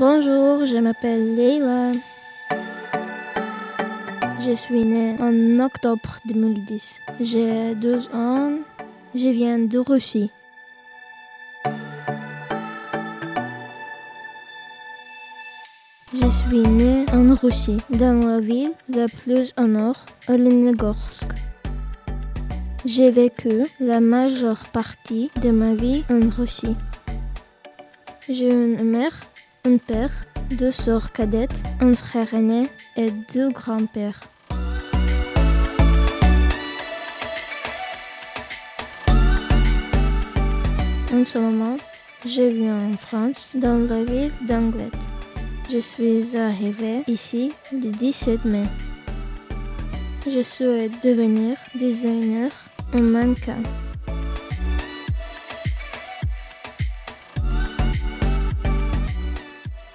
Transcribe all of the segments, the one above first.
Bonjour, je m'appelle Leila. Je suis née en octobre 2010. J'ai 12 ans. Je viens de Russie. Je suis née en Russie, dans la ville la plus au nord, Olenegorsk. J'ai vécu la majeure partie de ma vie en Russie. J'ai une mère, un père, deux sœurs cadettes, un frère aîné et deux grands-pères. En ce moment, je vis en France, dans la ville d'Anglet. Je suis arrivée ici le 17 mai. Je souhaite devenir designer en mannequin.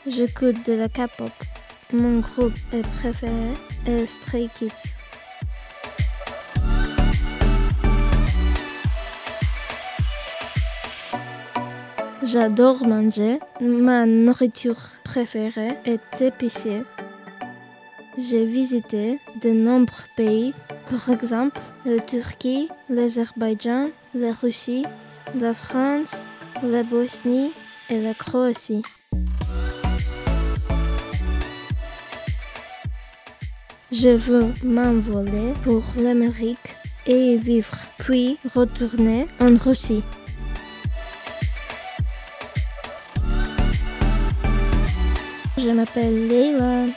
J'écoute de la K-pop. Mon groupe préféré est Stray Kids. J'adore manger. Ma nourriture préférée est épicée. J'ai visité de nombreux pays, par exemple la Turquie, l'Azerbaïdjan, la Russie, la France, la Bosnie et la Croatie. Je veux m'envoler pour l'Amérique et y vivre, puis retourner en Russie. Je m'appelle Leila.